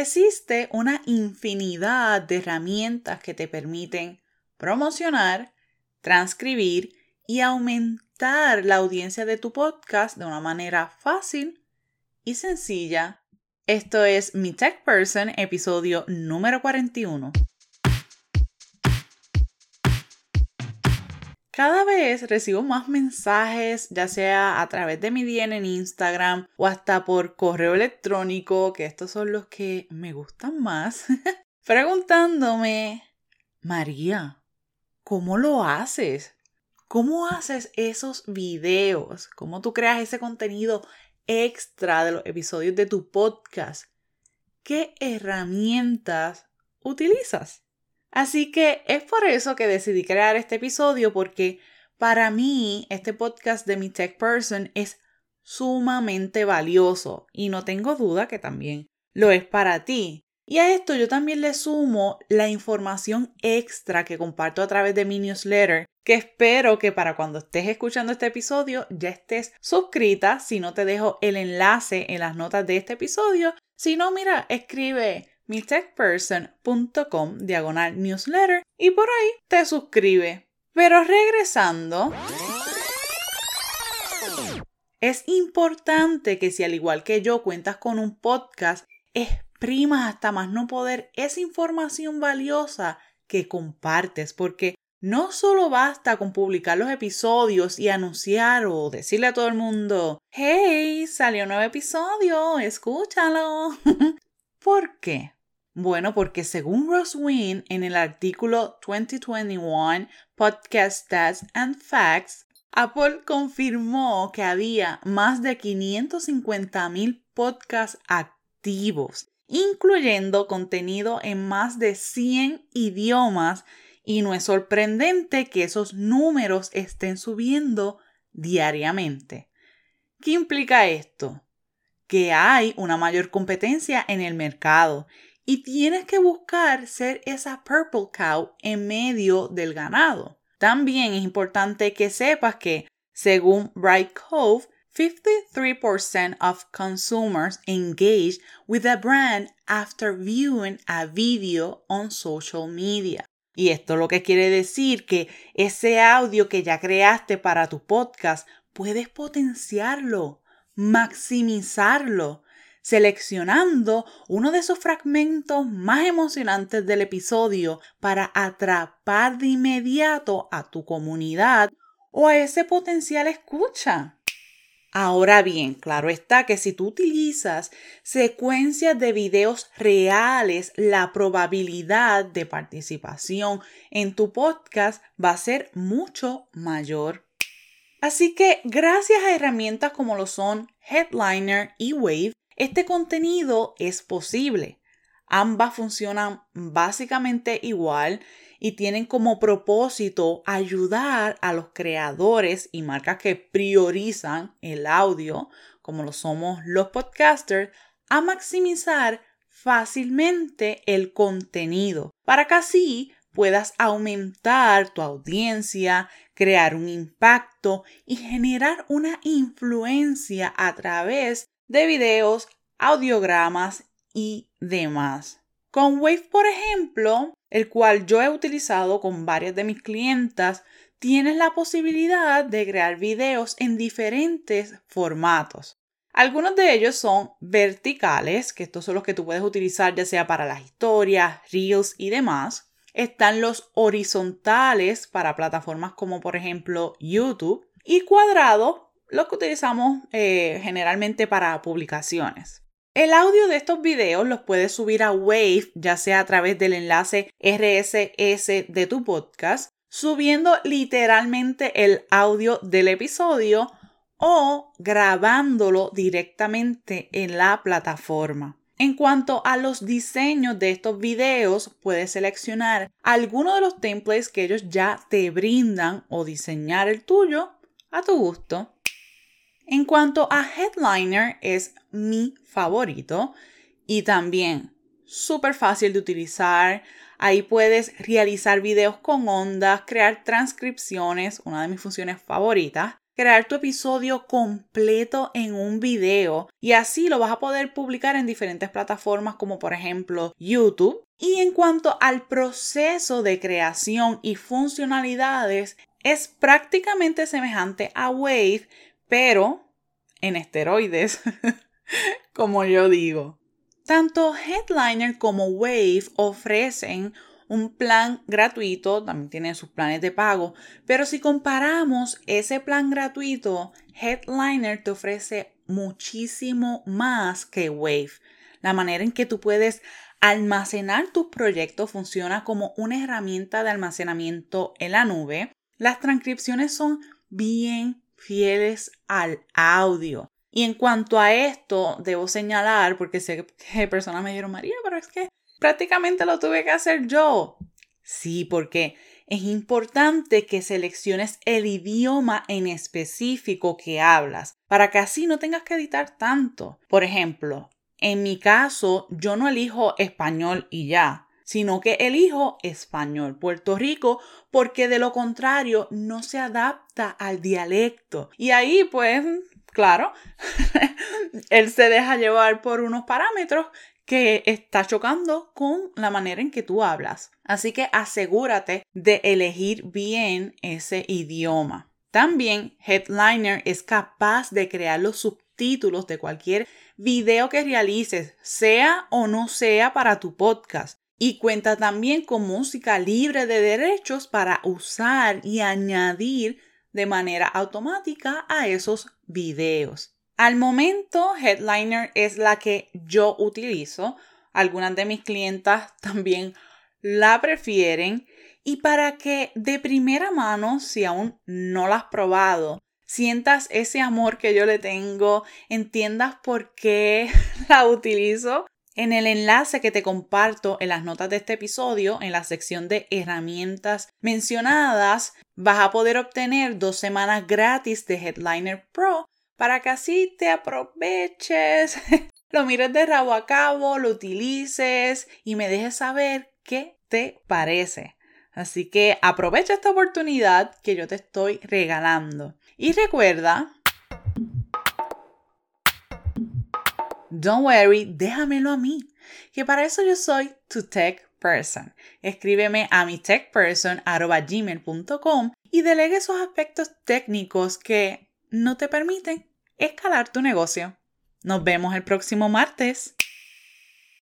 existe una infinidad de herramientas que te permiten promocionar, transcribir y aumentar la audiencia de tu podcast de una manera fácil y sencilla. Esto es Mi Tech Person, episodio número 41. Cada vez recibo más mensajes, ya sea a través de mi DM en Instagram o hasta por correo electrónico, que estos son los que me gustan más, preguntándome, María, ¿cómo lo haces? ¿Cómo haces esos videos? ¿Cómo tú creas ese contenido extra de los episodios de tu podcast? ¿Qué herramientas utilizas? Así que es por eso que decidí crear este episodio porque para mí este podcast de mi Tech Person es sumamente valioso y no tengo duda que también lo es para ti. Y a esto yo también le sumo la información extra que comparto a través de mi newsletter, que espero que para cuando estés escuchando este episodio ya estés suscrita, si no te dejo el enlace en las notas de este episodio, si no, mira, escribe mitechperson.com diagonal newsletter y por ahí te suscribe. Pero regresando, es importante que si al igual que yo cuentas con un podcast, exprimas hasta más no poder esa información valiosa que compartes, porque no solo basta con publicar los episodios y anunciar o decirle a todo el mundo, hey, salió un nuevo episodio, escúchalo. ¿Por qué? Bueno, porque según Ross en el artículo 2021 Podcast Stats and Facts, Apple confirmó que había más de 550 mil podcasts activos, incluyendo contenido en más de 100 idiomas, y no es sorprendente que esos números estén subiendo diariamente. ¿Qué implica esto? Que hay una mayor competencia en el mercado y tienes que buscar ser esa purple cow en medio del ganado. También es importante que sepas que, según Bright Cove, 53% of consumers engage with a brand after viewing a video on social media. Y esto lo que quiere decir que ese audio que ya creaste para tu podcast puedes potenciarlo, maximizarlo, seleccionando uno de esos fragmentos más emocionantes del episodio para atrapar de inmediato a tu comunidad o a ese potencial escucha. Ahora bien, claro está que si tú utilizas secuencias de videos reales, la probabilidad de participación en tu podcast va a ser mucho mayor. Así que gracias a herramientas como lo son Headliner y Wave, este contenido es posible. Ambas funcionan básicamente igual y tienen como propósito ayudar a los creadores y marcas que priorizan el audio, como lo somos los podcasters, a maximizar fácilmente el contenido para que así puedas aumentar tu audiencia, crear un impacto y generar una influencia a través de videos, audiogramas y demás. Con Wave, por ejemplo, el cual yo he utilizado con varias de mis clientas, tienes la posibilidad de crear videos en diferentes formatos. Algunos de ellos son verticales, que estos son los que tú puedes utilizar ya sea para las historias, reels y demás. Están los horizontales para plataformas como por ejemplo YouTube y cuadrados lo que utilizamos eh, generalmente para publicaciones. El audio de estos videos los puedes subir a Wave, ya sea a través del enlace RSS de tu podcast, subiendo literalmente el audio del episodio o grabándolo directamente en la plataforma. En cuanto a los diseños de estos videos, puedes seleccionar alguno de los templates que ellos ya te brindan o diseñar el tuyo a tu gusto. En cuanto a Headliner, es mi favorito y también súper fácil de utilizar. Ahí puedes realizar videos con ondas, crear transcripciones, una de mis funciones favoritas. crear tu episodio completo en un video y así lo vas a poder publicar en diferentes plataformas como por ejemplo YouTube. Y en cuanto al proceso de creación y funcionalidades, es prácticamente semejante a Wave, pero en esteroides, como yo digo. Tanto Headliner como Wave ofrecen un plan gratuito, también tiene sus planes de pago, pero si comparamos ese plan gratuito, Headliner te ofrece muchísimo más que Wave. La manera en que tú puedes almacenar tus proyectos funciona como una herramienta de almacenamiento en la nube. Las transcripciones son bien fieles al audio. Y en cuanto a esto, debo señalar, porque sé que personas me dijeron, María, pero es que prácticamente lo tuve que hacer yo. Sí, porque es importante que selecciones el idioma en específico que hablas, para que así no tengas que editar tanto. Por ejemplo, en mi caso, yo no elijo español y ya, sino que elijo español Puerto Rico porque de lo contrario no se adapta al dialecto. Y ahí pues, claro, él se deja llevar por unos parámetros que está chocando con la manera en que tú hablas. Así que asegúrate de elegir bien ese idioma. También Headliner es capaz de crear los subtítulos de cualquier video que realices, sea o no sea para tu podcast. Y cuenta también con música libre de derechos para usar y añadir de manera automática a esos videos. Al momento, Headliner es la que yo utilizo. Algunas de mis clientas también la prefieren. Y para que de primera mano, si aún no la has probado, sientas ese amor que yo le tengo, entiendas por qué la utilizo. En el enlace que te comparto en las notas de este episodio, en la sección de herramientas mencionadas, vas a poder obtener dos semanas gratis de Headliner Pro para que así te aproveches, lo mires de rabo a cabo, lo utilices y me dejes saber qué te parece. Así que aprovecha esta oportunidad que yo te estoy regalando. Y recuerda, don't worry, déjamelo a mí, que para eso yo soy tu tech person. Escríbeme a mi techperson.gmail.com y delegue esos aspectos técnicos que no te permiten escalar tu negocio. Nos vemos el próximo martes.